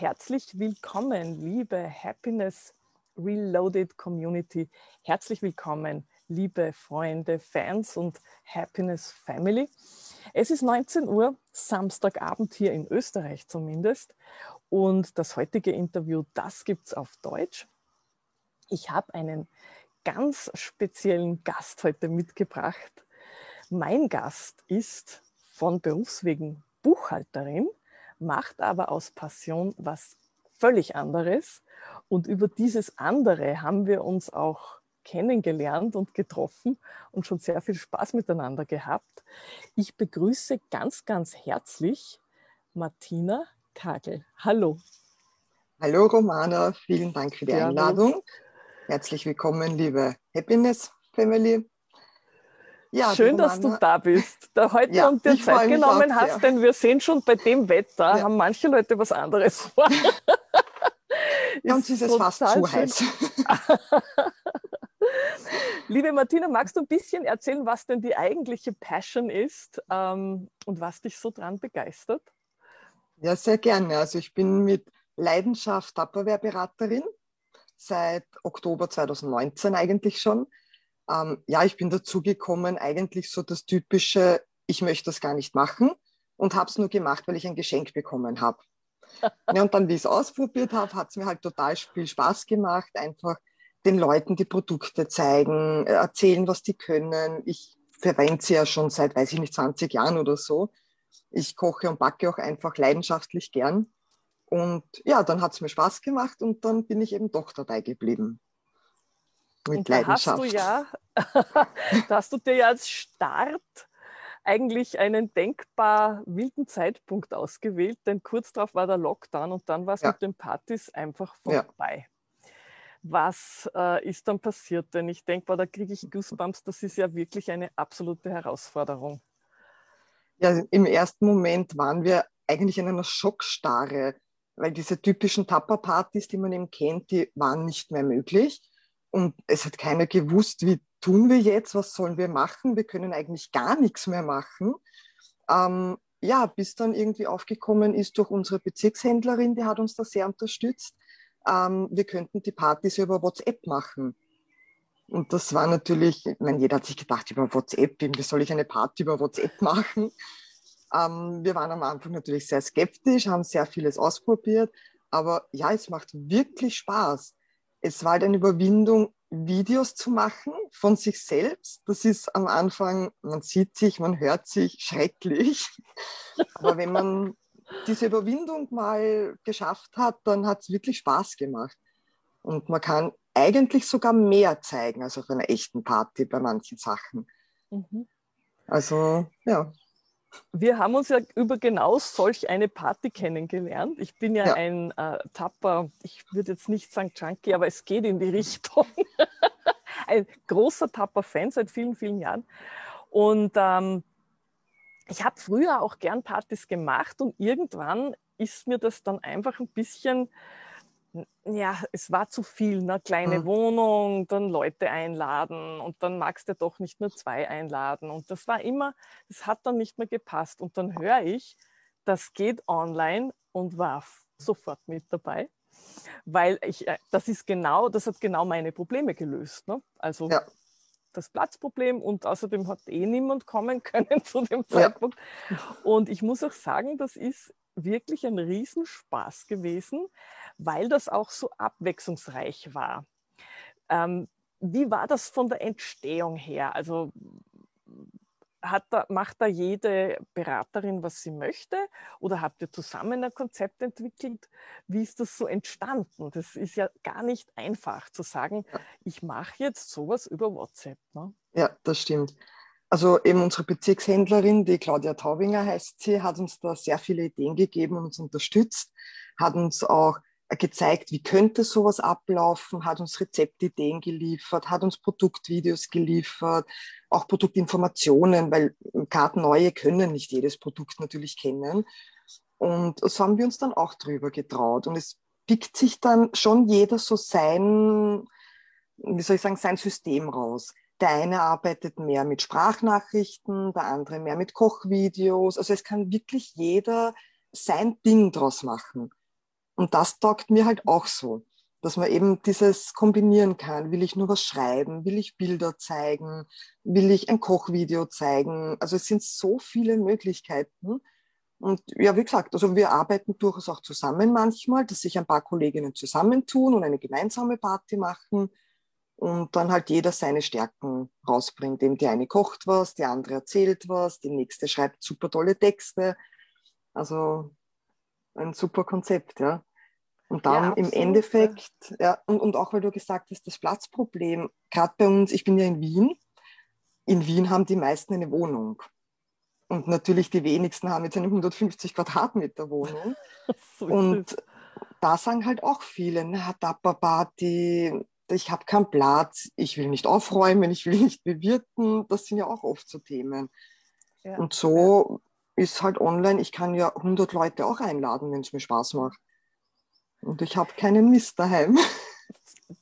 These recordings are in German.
herzlich willkommen, liebe Happiness Reloaded Community. Herzlich willkommen, liebe Freunde, Fans und Happiness Family. Es ist 19 Uhr, Samstagabend hier in Österreich zumindest. Und das heutige Interview, das gibt es auf Deutsch. Ich habe einen ganz speziellen Gast heute mitgebracht. Mein Gast ist von Berufswegen Buchhalterin, macht aber aus Passion was völlig anderes. Und über dieses andere haben wir uns auch kennengelernt und getroffen und schon sehr viel Spaß miteinander gehabt. Ich begrüße ganz, ganz herzlich Martina Kagel. Hallo. Hallo Romana, vielen Dank für die Einladung. Herzlich willkommen, liebe Happiness Family. Ja, Schön, dass du da bist, da heute ja, und dir Zeit genommen hast, sehr. denn wir sehen schon bei dem Wetter, ja. haben manche Leute was anderes vor. ja, uns ist es fast zu heiß. Liebe Martina, magst du ein bisschen erzählen, was denn die eigentliche Passion ist ähm, und was dich so dran begeistert? Ja, sehr gerne. Also ich bin mit Leidenschaft Tupperware-Beraterin seit Oktober 2019 eigentlich schon. Ähm, ja, ich bin dazu gekommen, eigentlich so das typische, ich möchte das gar nicht machen und habe es nur gemacht, weil ich ein Geschenk bekommen habe. ja, und dann, wie ich es ausprobiert habe, hat es mir halt total viel Spaß gemacht, einfach den Leuten die Produkte zeigen, erzählen, was die können. Ich verwende sie ja schon seit, weiß ich nicht, 20 Jahren oder so. Ich koche und backe auch einfach leidenschaftlich gern. Und ja, dann hat es mir Spaß gemacht und dann bin ich eben doch dabei geblieben. Mit und da Leidenschaft. Hast du ja, da hast du dir ja als Start eigentlich einen denkbar wilden Zeitpunkt ausgewählt, denn kurz darauf war der Lockdown und dann war es ja. mit den Partys einfach vorbei. Ja. Was äh, ist dann passiert? Denn ich denke, da kriege ich Goosebumps, das ist ja wirklich eine absolute Herausforderung. Ja, im ersten Moment waren wir eigentlich in einer Schockstarre, weil diese typischen Tapperpartys, die man eben kennt, die waren nicht mehr möglich. Und es hat keiner gewusst, wie tun wir jetzt, was sollen wir machen? Wir können eigentlich gar nichts mehr machen. Ähm, ja, bis dann irgendwie aufgekommen ist durch unsere Bezirkshändlerin, die hat uns da sehr unterstützt. Ähm, wir könnten die Partys über WhatsApp machen. Und das war natürlich, ich meine, jeder hat sich gedacht, über WhatsApp, wie soll ich eine Party über WhatsApp machen? Ähm, wir waren am Anfang natürlich sehr skeptisch, haben sehr vieles ausprobiert, aber ja, es macht wirklich Spaß. Es war halt eine Überwindung, Videos zu machen von sich selbst. Das ist am Anfang, man sieht sich, man hört sich schrecklich. Aber wenn man diese Überwindung mal geschafft hat, dann hat es wirklich Spaß gemacht. Und man kann eigentlich sogar mehr zeigen als auf einer echten Party bei manchen Sachen. Mhm. Also, ja. Wir haben uns ja über genau solch eine Party kennengelernt. Ich bin ja, ja. ein äh, Tapper, ich würde jetzt nicht sagen Junkie, aber es geht in die Richtung. ein großer Tapper-Fan seit vielen, vielen Jahren. Und ähm, ich habe früher auch gern Partys gemacht und irgendwann ist mir das dann einfach ein bisschen ja, es war zu viel, ne? kleine mhm. Wohnung, dann Leute einladen und dann magst du doch nicht nur zwei einladen. Und das war immer, das hat dann nicht mehr gepasst. Und dann höre ich, das geht online und war sofort mit dabei, weil ich, äh, das ist genau, das hat genau meine Probleme gelöst. Ne? Also ja. das Platzproblem und außerdem hat eh niemand kommen können zu dem Zeitpunkt. Ja. Und ich muss auch sagen, das ist wirklich ein Riesenspaß gewesen, weil das auch so abwechslungsreich war. Ähm, wie war das von der Entstehung her? Also hat da, macht da jede Beraterin, was sie möchte? Oder habt ihr zusammen ein Konzept entwickelt? Wie ist das so entstanden? Das ist ja gar nicht einfach zu sagen, ich mache jetzt sowas über WhatsApp. Ne? Ja, das stimmt. Also eben unsere Bezirkshändlerin, die Claudia Taubinger heißt sie, hat uns da sehr viele Ideen gegeben und uns unterstützt, hat uns auch gezeigt, wie könnte sowas ablaufen, hat uns Rezeptideen geliefert, hat uns Produktvideos geliefert, auch Produktinformationen, weil Kartenneue können nicht jedes Produkt natürlich kennen. Und so haben wir uns dann auch drüber getraut. Und es pickt sich dann schon jeder so sein, wie soll ich sagen, sein System raus. Der eine arbeitet mehr mit Sprachnachrichten, der andere mehr mit Kochvideos. Also es kann wirklich jeder sein Ding draus machen. Und das taugt mir halt auch so, dass man eben dieses kombinieren kann. Will ich nur was schreiben? Will ich Bilder zeigen? Will ich ein Kochvideo zeigen? Also es sind so viele Möglichkeiten. Und ja, wie gesagt, also wir arbeiten durchaus auch zusammen manchmal, dass sich ein paar Kolleginnen zusammentun und eine gemeinsame Party machen und dann halt jeder seine Stärken rausbringt. Eben die eine kocht was, die andere erzählt was, die nächste schreibt super tolle Texte. Also ein super Konzept, ja. Und dann ja, im Endeffekt, ja, und, und auch weil du gesagt hast, das Platzproblem, gerade bei uns, ich bin ja in Wien, in Wien haben die meisten eine Wohnung. Und natürlich die wenigsten haben jetzt eine 150 Quadratmeter Wohnung. und da sagen halt auch viele, na, Party, ich habe keinen Platz, ich will nicht aufräumen, ich will nicht bewirten. Das sind ja auch oft so Themen. Ja. Und so ist halt online, ich kann ja 100 Leute auch einladen, wenn es mir Spaß macht. Und ich habe keinen Mist daheim.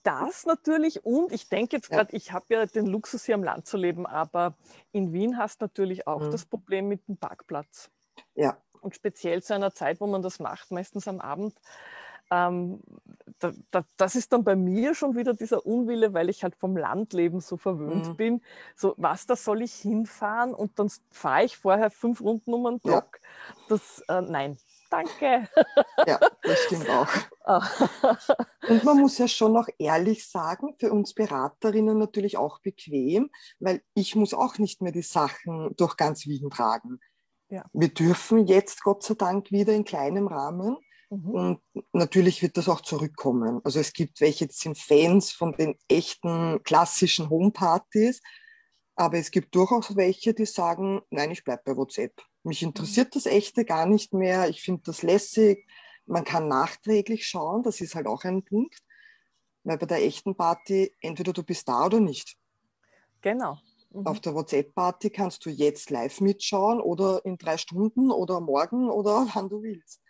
Das natürlich und ich denke jetzt gerade, ja. ich habe ja den Luxus hier am Land zu leben, aber in Wien hast du natürlich auch mhm. das Problem mit dem Parkplatz. Ja. Und speziell zu einer Zeit, wo man das macht, meistens am Abend, ähm, da, da, das ist dann bei mir schon wieder dieser Unwille, weil ich halt vom Landleben so verwöhnt mhm. bin. So, was, da soll ich hinfahren und dann fahre ich vorher fünf Runden um einen Block. Ja. Das, äh, nein, danke. Ja, das stimmt auch. Und man muss ja schon noch ehrlich sagen, für uns Beraterinnen natürlich auch bequem, weil ich muss auch nicht mehr die Sachen durch ganz Wien tragen. Ja. Wir dürfen jetzt Gott sei Dank wieder in kleinem Rahmen. Mhm. Und natürlich wird das auch zurückkommen. Also es gibt welche, die sind Fans von den echten klassischen Homepartys, aber es gibt durchaus welche, die sagen, nein, ich bleibe bei WhatsApp. Mich interessiert das Echte gar nicht mehr. Ich finde das lässig. Man kann nachträglich schauen, das ist halt auch ein Punkt. Weil bei der echten Party, entweder du bist da oder nicht. Genau. Mhm. Auf der WhatsApp-Party kannst du jetzt live mitschauen oder in drei Stunden oder morgen oder wann du willst.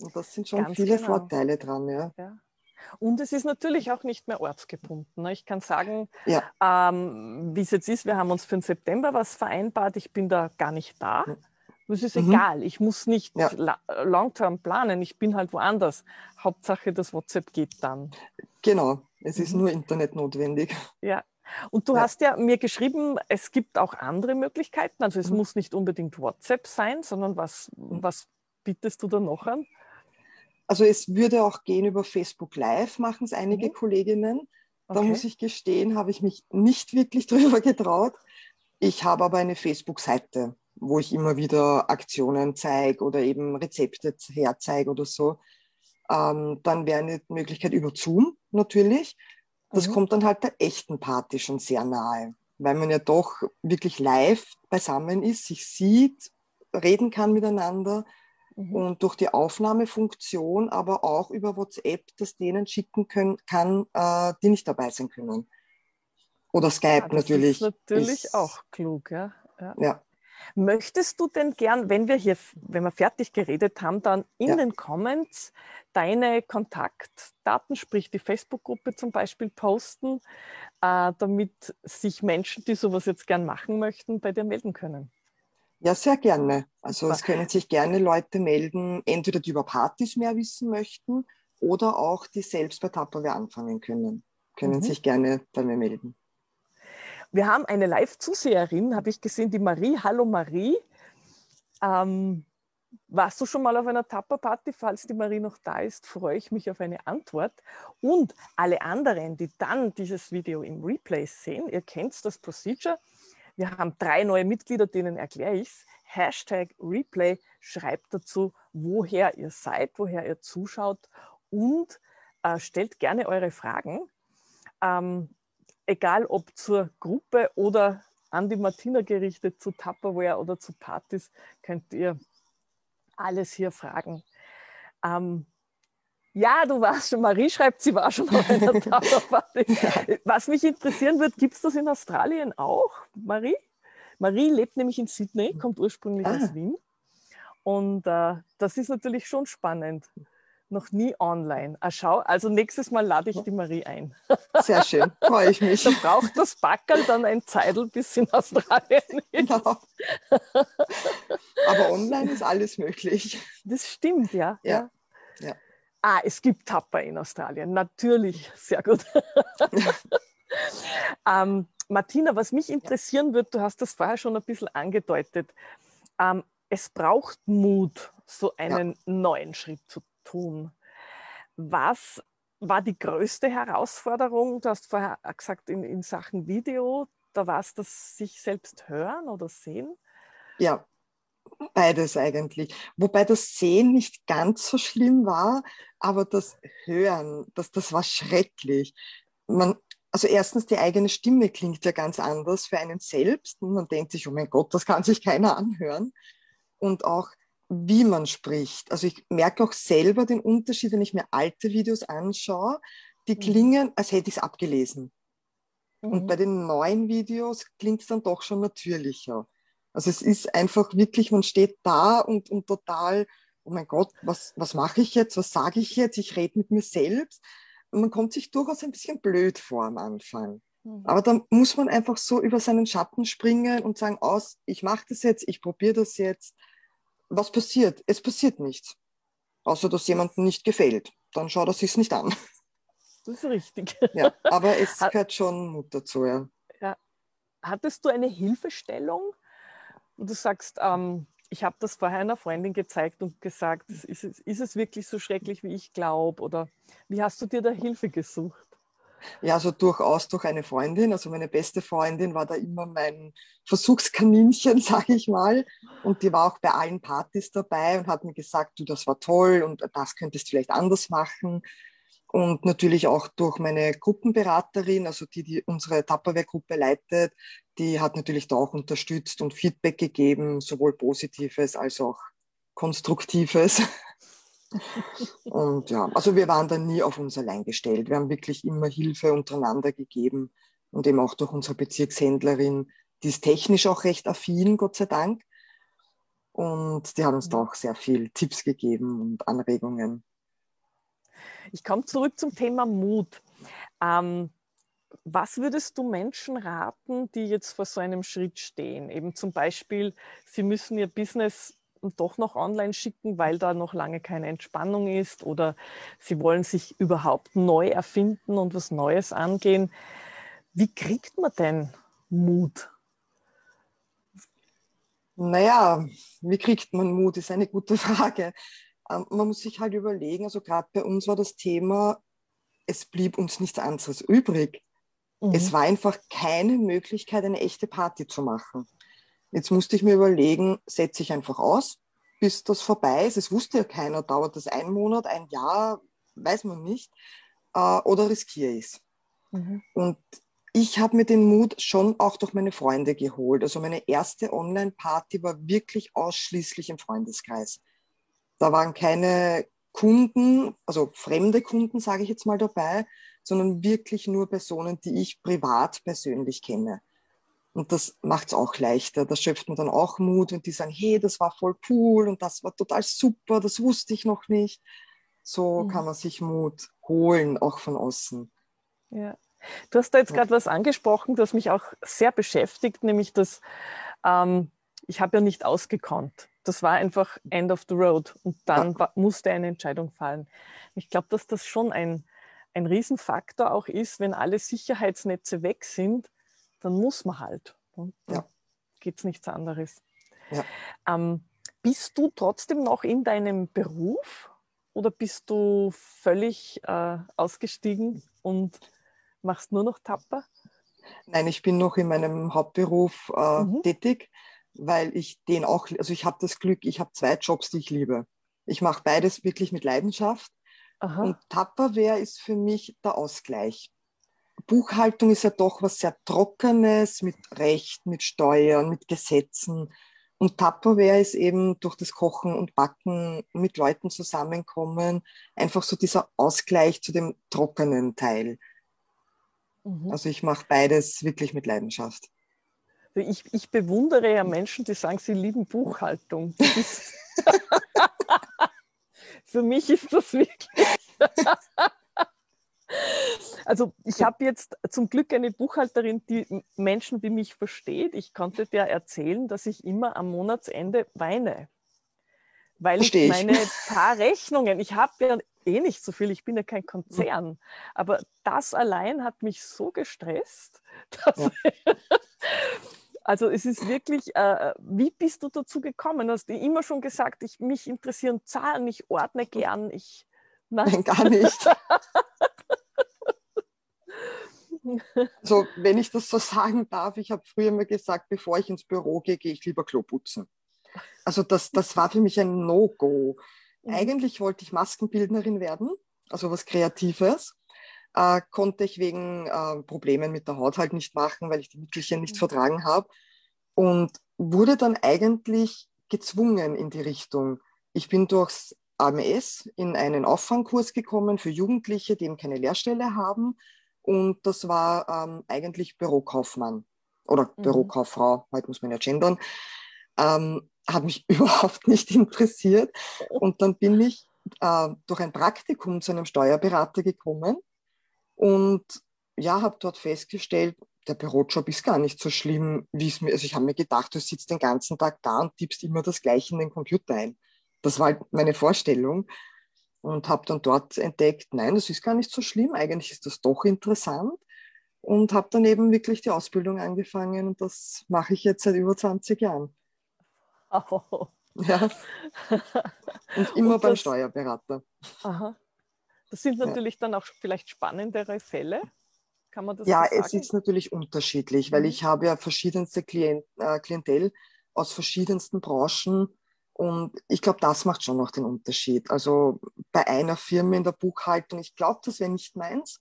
Und das sind schon Ganz viele genau. Vorteile dran, ja. ja. Und es ist natürlich auch nicht mehr ortsgebunden. Ne? Ich kann sagen, ja. ähm, wie es jetzt ist, wir haben uns für den September was vereinbart. Ich bin da gar nicht da. Es ist mhm. egal. Ich muss nicht ja. long-term planen. Ich bin halt woanders. Hauptsache, das WhatsApp geht dann. Genau. Es ist mhm. nur Internet notwendig. Ja. Und du ja. hast ja mir geschrieben, es gibt auch andere Möglichkeiten. Also es mhm. muss nicht unbedingt WhatsApp sein, sondern was, mhm. was bietest du da noch an? Also es würde auch gehen über Facebook Live, machen es einige mhm. Kolleginnen. Da okay. muss ich gestehen, habe ich mich nicht wirklich drüber getraut. Ich habe aber eine Facebook-Seite, wo ich immer wieder Aktionen zeige oder eben Rezepte herzeige oder so. Ähm, dann wäre eine Möglichkeit über Zoom natürlich. Das mhm. kommt dann halt der echten Party schon sehr nahe, weil man ja doch wirklich live beisammen ist, sich sieht, reden kann miteinander mhm. und durch die Aufnahmefunktion aber auch über WhatsApp das denen schicken können, kann, äh, die nicht dabei sein können. Oder Skype ja, das natürlich. Ist natürlich ist, auch klug, ja. ja. ja. Möchtest du denn gern, wenn wir hier, wenn wir fertig geredet haben, dann in ja. den Comments deine Kontaktdaten, sprich die Facebook-Gruppe zum Beispiel, posten, äh, damit sich Menschen, die sowas jetzt gern machen möchten, bei dir melden können? Ja, sehr gerne. Also es können sich gerne Leute melden, entweder die über Partys mehr wissen möchten oder auch die selbst bei Tupperware anfangen können. Können mhm. sich gerne bei mir melden. Wir haben eine Live-Zuseherin, habe ich gesehen, die Marie. Hallo Marie. Ähm, warst du schon mal auf einer Tapper-Party? Falls die Marie noch da ist, freue ich mich auf eine Antwort. Und alle anderen, die dann dieses Video im Replay sehen, ihr kennt das Procedure. Wir haben drei neue Mitglieder, denen erkläre ich es. Hashtag Replay, schreibt dazu, woher ihr seid, woher ihr zuschaut und äh, stellt gerne eure Fragen. Ähm, egal ob zur Gruppe oder an die Martina gerichtet, zu Tupperware oder zu Partys, könnt ihr alles hier fragen. Ähm, ja, du warst schon, Marie schreibt, sie war schon auf einer Taucherparty. Was mich interessieren wird, gibt es das in Australien auch, Marie? Marie lebt nämlich in Sydney, kommt ursprünglich ah. aus Wien. Und äh, das ist natürlich schon spannend. Noch nie online. Ah, schau, also nächstes Mal lade ich die Marie ein. Sehr schön, freue ich mich. Da braucht das Backerl dann ein Zeitl bis in Australien. Genau. Aber online ist alles möglich. Das stimmt, ja. ja. ja. Ah, es gibt Tapper in Australien, natürlich, sehr gut. ähm, Martina, was mich interessieren wird, du hast das vorher schon ein bisschen angedeutet. Ähm, es braucht Mut, so einen ja. neuen Schritt zu tun. Was war die größte Herausforderung? Du hast vorher gesagt, in, in Sachen Video, da war es das sich selbst hören oder sehen? Ja, beides eigentlich. Wobei das Sehen nicht ganz so schlimm war, aber das Hören, das, das war schrecklich. Man, also erstens, die eigene Stimme klingt ja ganz anders für einen selbst und man denkt sich, oh mein Gott, das kann sich keiner anhören. Und auch, wie man spricht. Also ich merke auch selber den Unterschied, wenn ich mir alte Videos anschaue, die mhm. klingen, als hätte ich es abgelesen. Mhm. Und bei den neuen Videos klingt es dann doch schon natürlicher. Also es ist einfach wirklich, man steht da und, und total, oh mein Gott, was, was mache ich jetzt, was sage ich jetzt, ich rede mit mir selbst man kommt sich durchaus ein bisschen blöd vor am Anfang. Mhm. Aber dann muss man einfach so über seinen Schatten springen und sagen, aus, ich mache das jetzt, ich probiere das jetzt. Was passiert? Es passiert nichts. Außer, dass jemandem nicht gefällt. Dann schaut er sich es nicht an. Das ist richtig. Ja, aber es gehört schon Mut dazu, ja. ja. Hattest du eine Hilfestellung? Und du sagst, ähm, ich habe das vorher einer Freundin gezeigt und gesagt, ist es, ist es wirklich so schrecklich, wie ich glaube? Oder wie hast du dir da Hilfe gesucht? Ja, also durchaus durch eine Freundin. Also meine beste Freundin war da immer mein Versuchskaninchen, sage ich mal. Und die war auch bei allen Partys dabei und hat mir gesagt, du, das war toll und das könntest du vielleicht anders machen und natürlich auch durch meine Gruppenberaterin, also die, die unsere Tupperware-Gruppe leitet, die hat natürlich da auch unterstützt und Feedback gegeben, sowohl positives als auch konstruktives. und ja, also wir waren da nie auf uns allein gestellt. Wir haben wirklich immer Hilfe untereinander gegeben und eben auch durch unsere Bezirkshändlerin, die ist technisch auch recht affin, Gott sei Dank. Und die hat uns da auch sehr viel Tipps gegeben und Anregungen. Ich komme zurück zum Thema Mut. Ähm, was würdest du Menschen raten, die jetzt vor so einem Schritt stehen? Eben zum Beispiel, sie müssen ihr Business doch noch online schicken, weil da noch lange keine Entspannung ist oder sie wollen sich überhaupt neu erfinden und was Neues angehen. Wie kriegt man denn Mut? Naja, wie kriegt man Mut, ist eine gute Frage. Ähm, man muss sich halt überlegen, also gerade bei uns war das Thema, es blieb uns nichts anderes übrig. Mhm. Es war einfach keine Möglichkeit, eine echte Party zu machen. Jetzt musste ich mir überlegen, setze ich einfach aus, bis das vorbei ist. Es wusste ja keiner, dauert das ein Monat, ein Jahr, weiß man nicht. Äh, oder riskiere ich es. Mhm. Und ich habe mir den Mut schon auch durch meine Freunde geholt. Also meine erste Online-Party war wirklich ausschließlich im Freundeskreis. Da waren keine Kunden, also fremde Kunden, sage ich jetzt mal dabei, sondern wirklich nur Personen, die ich privat persönlich kenne. Und das macht es auch leichter. Da schöpft man dann auch Mut, wenn die sagen, hey, das war voll cool und das war total super, das wusste ich noch nicht. So mhm. kann man sich Mut holen, auch von außen. Ja. Du hast da jetzt ja. gerade was angesprochen, das mich auch sehr beschäftigt, nämlich dass ähm, ich habe ja nicht ausgekannt das war einfach End of the Road und dann ja. musste eine Entscheidung fallen. Ich glaube, dass das schon ein, ein Riesenfaktor auch ist, wenn alle Sicherheitsnetze weg sind, dann muss man halt. Dann ja. geht es nichts anderes. Ja. Ähm, bist du trotzdem noch in deinem Beruf oder bist du völlig äh, ausgestiegen und machst nur noch Tapper? Nein, ich bin noch in meinem Hauptberuf äh, mhm. tätig weil ich den auch, also ich habe das Glück, ich habe zwei Jobs, die ich liebe. Ich mache beides wirklich mit Leidenschaft. Aha. Und Tupperware ist für mich der Ausgleich. Buchhaltung ist ja doch was sehr Trockenes mit Recht, mit Steuern, mit Gesetzen. Und Tupperware ist eben durch das Kochen und Backen mit Leuten zusammenkommen, einfach so dieser Ausgleich zu dem trockenen Teil. Mhm. Also ich mache beides wirklich mit Leidenschaft. Ich, ich bewundere ja Menschen, die sagen, sie lieben Buchhaltung. Für mich ist das wirklich. Also ich habe jetzt zum Glück eine Buchhalterin, die Menschen wie mich versteht. Ich konnte dir erzählen, dass ich immer am Monatsende weine, weil ich meine paar Rechnungen, ich habe ja eh nicht so viel, ich bin ja kein Konzern, aber das allein hat mich so gestresst, dass ja. Also es ist wirklich, äh, wie bist du dazu gekommen? Hast du immer schon gesagt, ich, mich interessieren Zahlen, ich ordne gern, ich... Nein, nein gar nicht. also wenn ich das so sagen darf, ich habe früher mal gesagt, bevor ich ins Büro gehe, gehe ich lieber Klo putzen. Also das, das war für mich ein No-Go. Mhm. Eigentlich wollte ich Maskenbildnerin werden, also was Kreatives. Äh, konnte ich wegen äh, Problemen mit der Haut halt nicht machen, weil ich die Mittelchen nicht mhm. vertragen habe. Und wurde dann eigentlich gezwungen in die Richtung. Ich bin durchs AMS in einen Auffangkurs gekommen für Jugendliche, die eben keine Lehrstelle haben. Und das war ähm, eigentlich Bürokaufmann oder mhm. Bürokauffrau, heute muss man ja gendern. Ähm, hat mich überhaupt nicht interessiert. Und dann bin ich äh, durch ein Praktikum zu einem Steuerberater gekommen und ja, habe dort festgestellt, der Bürojob ist gar nicht so schlimm, wie es mir, also ich habe mir gedacht, du sitzt den ganzen Tag da und tippst immer das Gleiche in den Computer ein. Das war halt meine Vorstellung und habe dann dort entdeckt, nein, das ist gar nicht so schlimm, eigentlich ist das doch interessant und habe dann eben wirklich die Ausbildung angefangen und das mache ich jetzt seit über 20 Jahren. Oh. Ja. Und immer und das, beim Steuerberater. Aha. Das sind natürlich ja. dann auch vielleicht spannendere Fälle. Kann man das Ja, so es ist natürlich unterschiedlich, weil mhm. ich habe ja verschiedenste Klient, äh, Klientel aus verschiedensten Branchen und ich glaube, das macht schon noch den Unterschied. Also bei einer Firma in der Buchhaltung, ich glaube, das wäre nicht meins,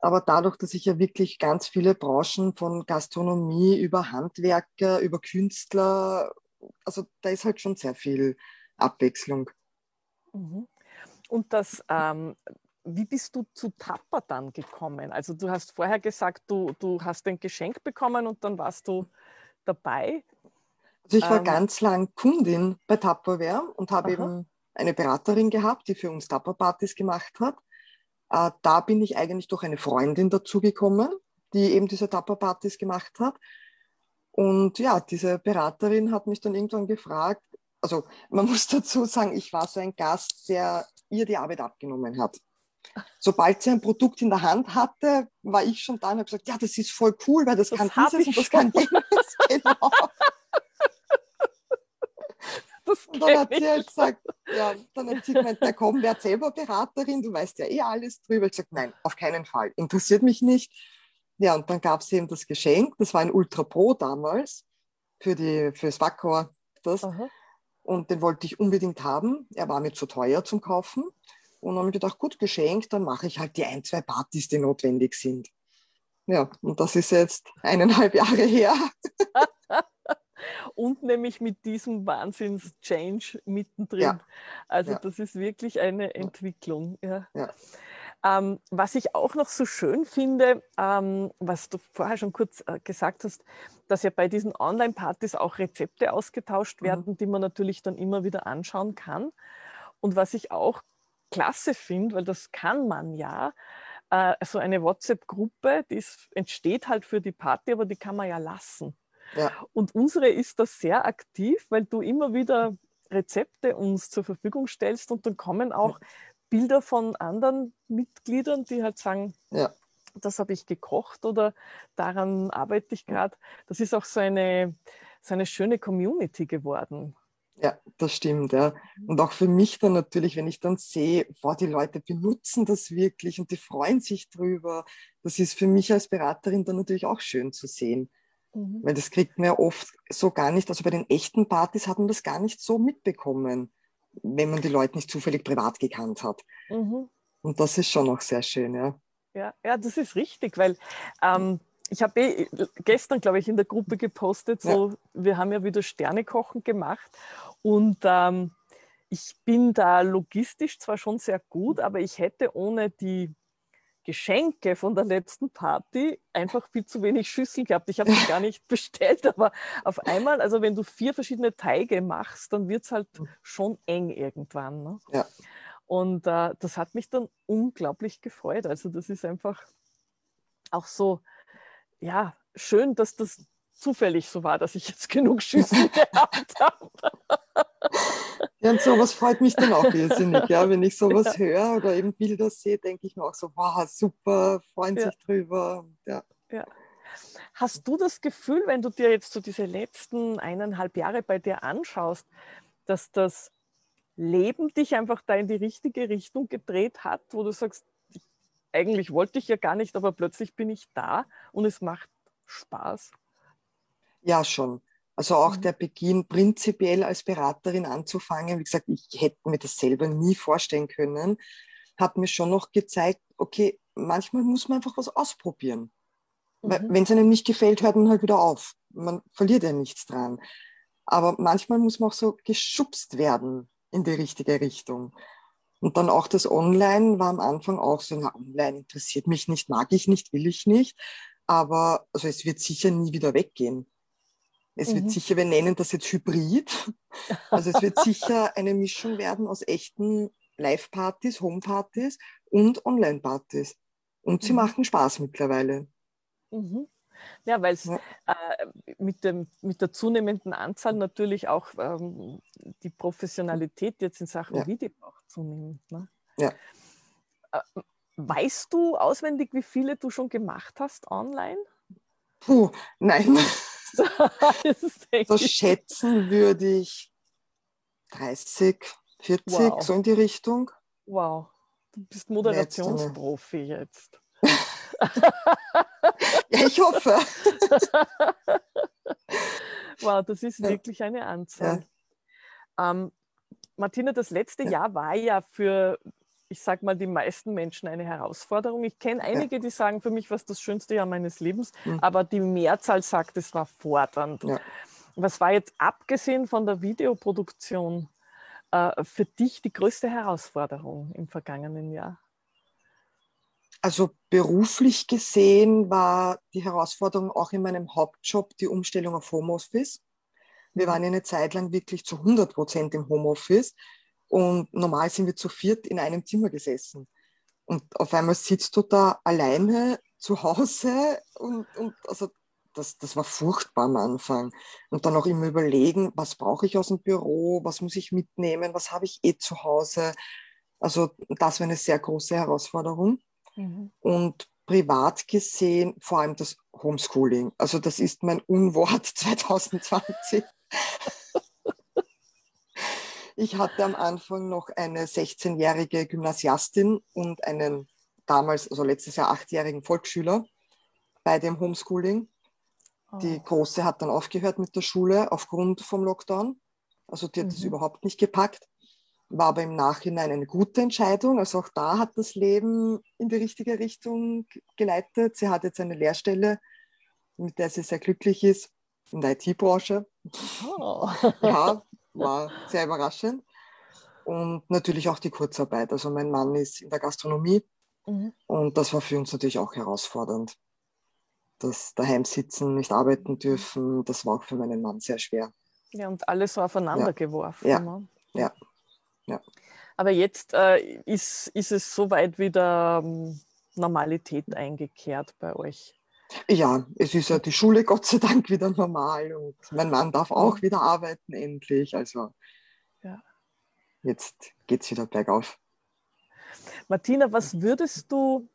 aber dadurch, dass ich ja wirklich ganz viele Branchen von Gastronomie über Handwerker, über Künstler also da ist halt schon sehr viel Abwechslung. Mhm. Und das, ähm, wie bist du zu Tapper dann gekommen? Also du hast vorher gesagt, du, du hast ein Geschenk bekommen und dann warst du dabei. Also ich war ähm, ganz lang Kundin bei Tupperware und habe eben eine Beraterin gehabt, die für uns Tupper-Partys gemacht hat. Äh, da bin ich eigentlich durch eine Freundin dazugekommen, die eben diese Tupper-Partys gemacht hat. Und ja, diese Beraterin hat mich dann irgendwann gefragt, also man muss dazu sagen, ich war so ein Gast, der ihr die Arbeit abgenommen hat. Sobald sie ein Produkt in der Hand hatte, war ich schon da und habe gesagt, ja, das ist voll cool, weil das, das kann dieses und das kann jenes. Genau. Das und dann hat sie halt gesagt, ja, dann hat sie gemeint, na komm, werd selber Beraterin, du weißt ja eh alles drüber. Ich gesagt, nein, auf keinen Fall, interessiert mich nicht. Ja, und dann gab es eben das Geschenk, das war ein Ultra Pro damals für, die, für das Wackor. Das. Und den wollte ich unbedingt haben. Er war mir zu teuer zum Kaufen. Und dann habe ich gedacht, gut, geschenkt, dann mache ich halt die ein, zwei Partys, die notwendig sind. Ja, und das ist jetzt eineinhalb Jahre her. und nämlich mit diesem Wahnsinns-Change mittendrin. Ja. Also ja. das ist wirklich eine Entwicklung. Ja. Ähm, was ich auch noch so schön finde, ähm, was du vorher schon kurz äh, gesagt hast, dass ja bei diesen Online-Partys auch Rezepte ausgetauscht mhm. werden, mhm. die man natürlich dann immer wieder anschauen kann. Und was ich auch klasse finde, weil das kann man ja, äh, so eine WhatsApp-Gruppe, die ist, entsteht halt für die Party, aber die kann man ja lassen. Ja. Und unsere ist da sehr aktiv, weil du immer wieder Rezepte uns zur Verfügung stellst und dann kommen auch Bilder von anderen Mitgliedern, die halt sagen, ja. das habe ich gekocht oder daran arbeite ich gerade. Das ist auch so eine, so eine schöne Community geworden. Ja, das stimmt, ja. Und auch für mich dann natürlich, wenn ich dann sehe, boah, die Leute benutzen das wirklich und die freuen sich drüber. Das ist für mich als Beraterin dann natürlich auch schön zu sehen. Mhm. Weil das kriegt man ja oft so gar nicht, also bei den echten Partys hat man das gar nicht so mitbekommen wenn man die Leute nicht zufällig privat gekannt hat. Mhm. Und das ist schon noch sehr schön, ja. Ja, ja das ist richtig, weil ähm, ich habe eh gestern, glaube ich, in der Gruppe gepostet, so, ja. wir haben ja wieder Sternekochen gemacht und ähm, ich bin da logistisch zwar schon sehr gut, aber ich hätte ohne die Geschenke von der letzten Party einfach viel zu wenig Schüsseln gehabt. Ich habe sie gar nicht bestellt, aber auf einmal, also wenn du vier verschiedene Teige machst, dann wird es halt mhm. schon eng irgendwann. Ne? Ja. Und äh, das hat mich dann unglaublich gefreut. Also das ist einfach auch so, ja, schön, dass das zufällig so war, dass ich jetzt genug Schüsseln gehabt habe. Ja, und sowas freut mich dann auch irrsinnig. Ja, wenn ich sowas ja. höre oder eben Bilder sehe, denke ich mir auch so, wow, super, freuen ja. sich drüber. Ja. ja. Hast du das Gefühl, wenn du dir jetzt so diese letzten eineinhalb Jahre bei dir anschaust, dass das Leben dich einfach da in die richtige Richtung gedreht hat, wo du sagst, eigentlich wollte ich ja gar nicht, aber plötzlich bin ich da und es macht Spaß? Ja, schon. Also auch mhm. der Beginn prinzipiell als Beraterin anzufangen, wie gesagt, ich hätte mir das selber nie vorstellen können, hat mir schon noch gezeigt, okay, manchmal muss man einfach was ausprobieren. Mhm. Wenn es einem nicht gefällt, hört man halt wieder auf. Man verliert ja nichts dran. Aber manchmal muss man auch so geschubst werden in die richtige Richtung. Und dann auch das Online war am Anfang auch so, na, Online interessiert mich nicht, mag ich nicht, will ich nicht. Aber also es wird sicher nie wieder weggehen. Es mhm. wird sicher, wir nennen das jetzt Hybrid. Also es wird sicher eine Mischung werden aus echten Live-Partys, Home-Partys und Online-Partys. Und sie mhm. machen Spaß mittlerweile. Mhm. Ja, weil es ja. äh, mit, dem, mit der zunehmenden Anzahl natürlich auch ähm, die Professionalität jetzt in Sachen ja. Video auch zunimmt. Ne? Ja. Äh, weißt du auswendig, wie viele du schon gemacht hast online? Puh, nein. so schätzen würde ich 30, 40, wow. so in die Richtung. Wow, du bist Moderationsprofi jetzt. ja, ich hoffe. wow, das ist ja. wirklich eine Anzahl. Ja. Ähm, Martina, das letzte ja. Jahr war ja für ich sage mal, die meisten Menschen eine Herausforderung. Ich kenne einige, ja. die sagen, für mich war es das schönste Jahr meines Lebens, mhm. aber die Mehrzahl sagt, es war fordernd. Ja. Was war jetzt abgesehen von der Videoproduktion äh, für dich die größte Herausforderung im vergangenen Jahr? Also beruflich gesehen war die Herausforderung auch in meinem Hauptjob die Umstellung auf Homeoffice. Wir mhm. waren eine Zeit lang wirklich zu 100 Prozent im Homeoffice. Und normal sind wir zu viert in einem Zimmer gesessen. Und auf einmal sitzt du da alleine zu Hause und, und also das, das war furchtbar am Anfang. Und dann auch immer überlegen, was brauche ich aus dem Büro, was muss ich mitnehmen, was habe ich eh zu Hause. Also das war eine sehr große Herausforderung. Mhm. Und privat gesehen vor allem das Homeschooling. Also das ist mein Unwort 2020. Ich hatte am Anfang noch eine 16-jährige Gymnasiastin und einen damals, also letztes Jahr achtjährigen Volksschüler bei dem Homeschooling. Oh. Die Große hat dann aufgehört mit der Schule aufgrund vom Lockdown. Also die hat es mhm. überhaupt nicht gepackt. War aber im Nachhinein eine gute Entscheidung. Also auch da hat das Leben in die richtige Richtung geleitet. Sie hat jetzt eine Lehrstelle, mit der sie sehr glücklich ist in der IT-Branche. Oh. ja, war sehr überraschend. Und natürlich auch die Kurzarbeit. Also mein Mann ist in der Gastronomie mhm. und das war für uns natürlich auch herausfordernd. Das daheim sitzen, nicht arbeiten dürfen, das war auch für meinen Mann sehr schwer. Ja, und alles so aufeinander ja. geworfen. Ja. Ne? ja, ja. Aber jetzt äh, ist, ist es soweit wieder ähm, Normalität eingekehrt bei euch. Ja, es ist ja die Schule Gott sei Dank wieder normal und mein Mann darf auch wieder arbeiten endlich. Also ja. jetzt geht es wieder bergauf. Martina, was würdest du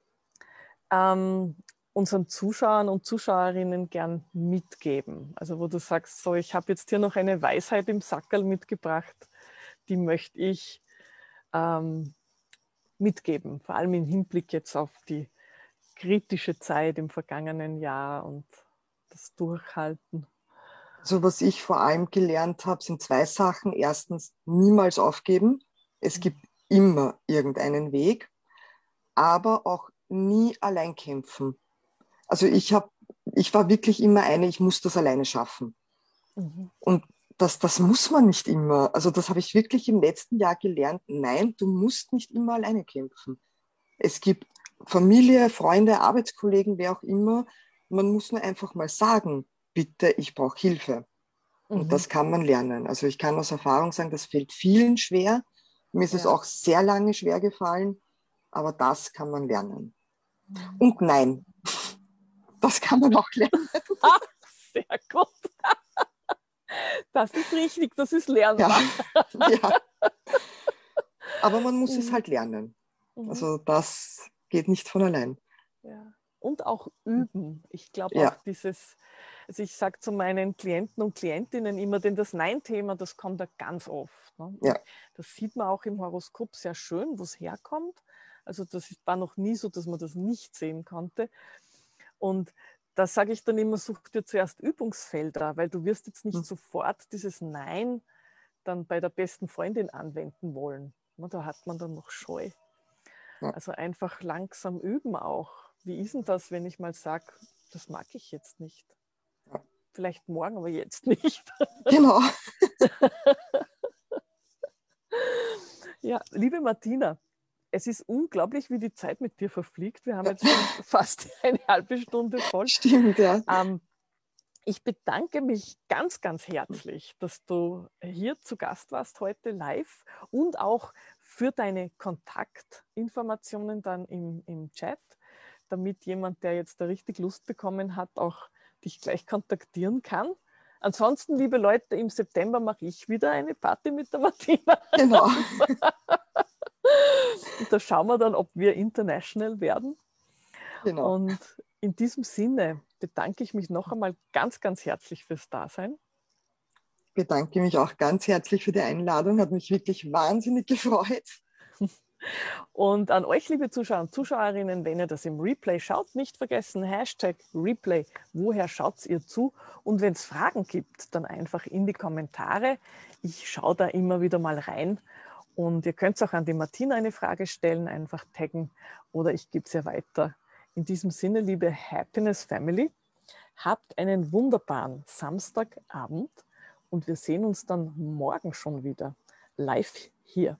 ähm, unseren Zuschauern und Zuschauerinnen gern mitgeben? Also wo du sagst, so ich habe jetzt hier noch eine Weisheit im Sackerl mitgebracht, die möchte ich ähm, mitgeben, vor allem im Hinblick jetzt auf die kritische Zeit im vergangenen Jahr und das Durchhalten? So, also was ich vor allem gelernt habe, sind zwei Sachen. Erstens, niemals aufgeben. Es gibt immer irgendeinen Weg, aber auch nie allein kämpfen. Also ich habe, ich war wirklich immer eine, ich muss das alleine schaffen. Mhm. Und das, das muss man nicht immer. Also das habe ich wirklich im letzten Jahr gelernt. Nein, du musst nicht immer alleine kämpfen. Es gibt Familie, Freunde, Arbeitskollegen, wer auch immer, man muss nur einfach mal sagen, bitte, ich brauche Hilfe. Mhm. Und das kann man lernen. Also ich kann aus Erfahrung sagen, das fällt vielen schwer. Mir ist ja. es auch sehr lange schwer gefallen, aber das kann man lernen. Mhm. Und nein, das kann man auch lernen. Sehr gut. Das ist richtig, das ist lernbar. Ja, ja. Aber man muss mhm. es halt lernen. Mhm. Also das geht nicht von allein. Ja. Und auch üben. Ich glaube ja. auch dieses, also ich sage zu meinen Klienten und Klientinnen immer, denn das Nein-Thema, das kommt da ganz oft. Ne? Ja. Das sieht man auch im Horoskop sehr schön, wo es herkommt. Also das war noch nie so, dass man das nicht sehen konnte. Und da sage ich dann immer, such dir zuerst Übungsfelder, weil du wirst jetzt nicht mhm. sofort dieses Nein dann bei der besten Freundin anwenden wollen. Da hat man dann noch Scheu. Also einfach langsam üben auch. Wie ist denn das, wenn ich mal sage, das mag ich jetzt nicht? Vielleicht morgen, aber jetzt nicht. Genau. ja, liebe Martina, es ist unglaublich, wie die Zeit mit dir verfliegt. Wir haben jetzt schon fast eine halbe Stunde voll. Stimmt, ja. Ähm, ich bedanke mich ganz, ganz herzlich, dass du hier zu Gast warst heute live und auch für deine Kontaktinformationen dann im, im Chat, damit jemand, der jetzt da richtig Lust bekommen hat, auch dich gleich kontaktieren kann. Ansonsten, liebe Leute, im September mache ich wieder eine Party mit der Martina. Genau. Und da schauen wir dann, ob wir international werden. Genau. Und in diesem Sinne bedanke ich mich noch einmal ganz, ganz herzlich fürs Dasein. Bedanke mich auch ganz herzlich für die Einladung, hat mich wirklich wahnsinnig gefreut. Und an euch, liebe Zuschauer und Zuschauerinnen, wenn ihr das im Replay schaut, nicht vergessen, Hashtag Replay, woher schaut ihr zu? Und wenn es Fragen gibt, dann einfach in die Kommentare. Ich schaue da immer wieder mal rein und ihr könnt auch an die Martina eine Frage stellen, einfach taggen oder ich gebe es ja weiter. In diesem Sinne, liebe Happiness Family, habt einen wunderbaren Samstagabend und wir sehen uns dann morgen schon wieder live hier.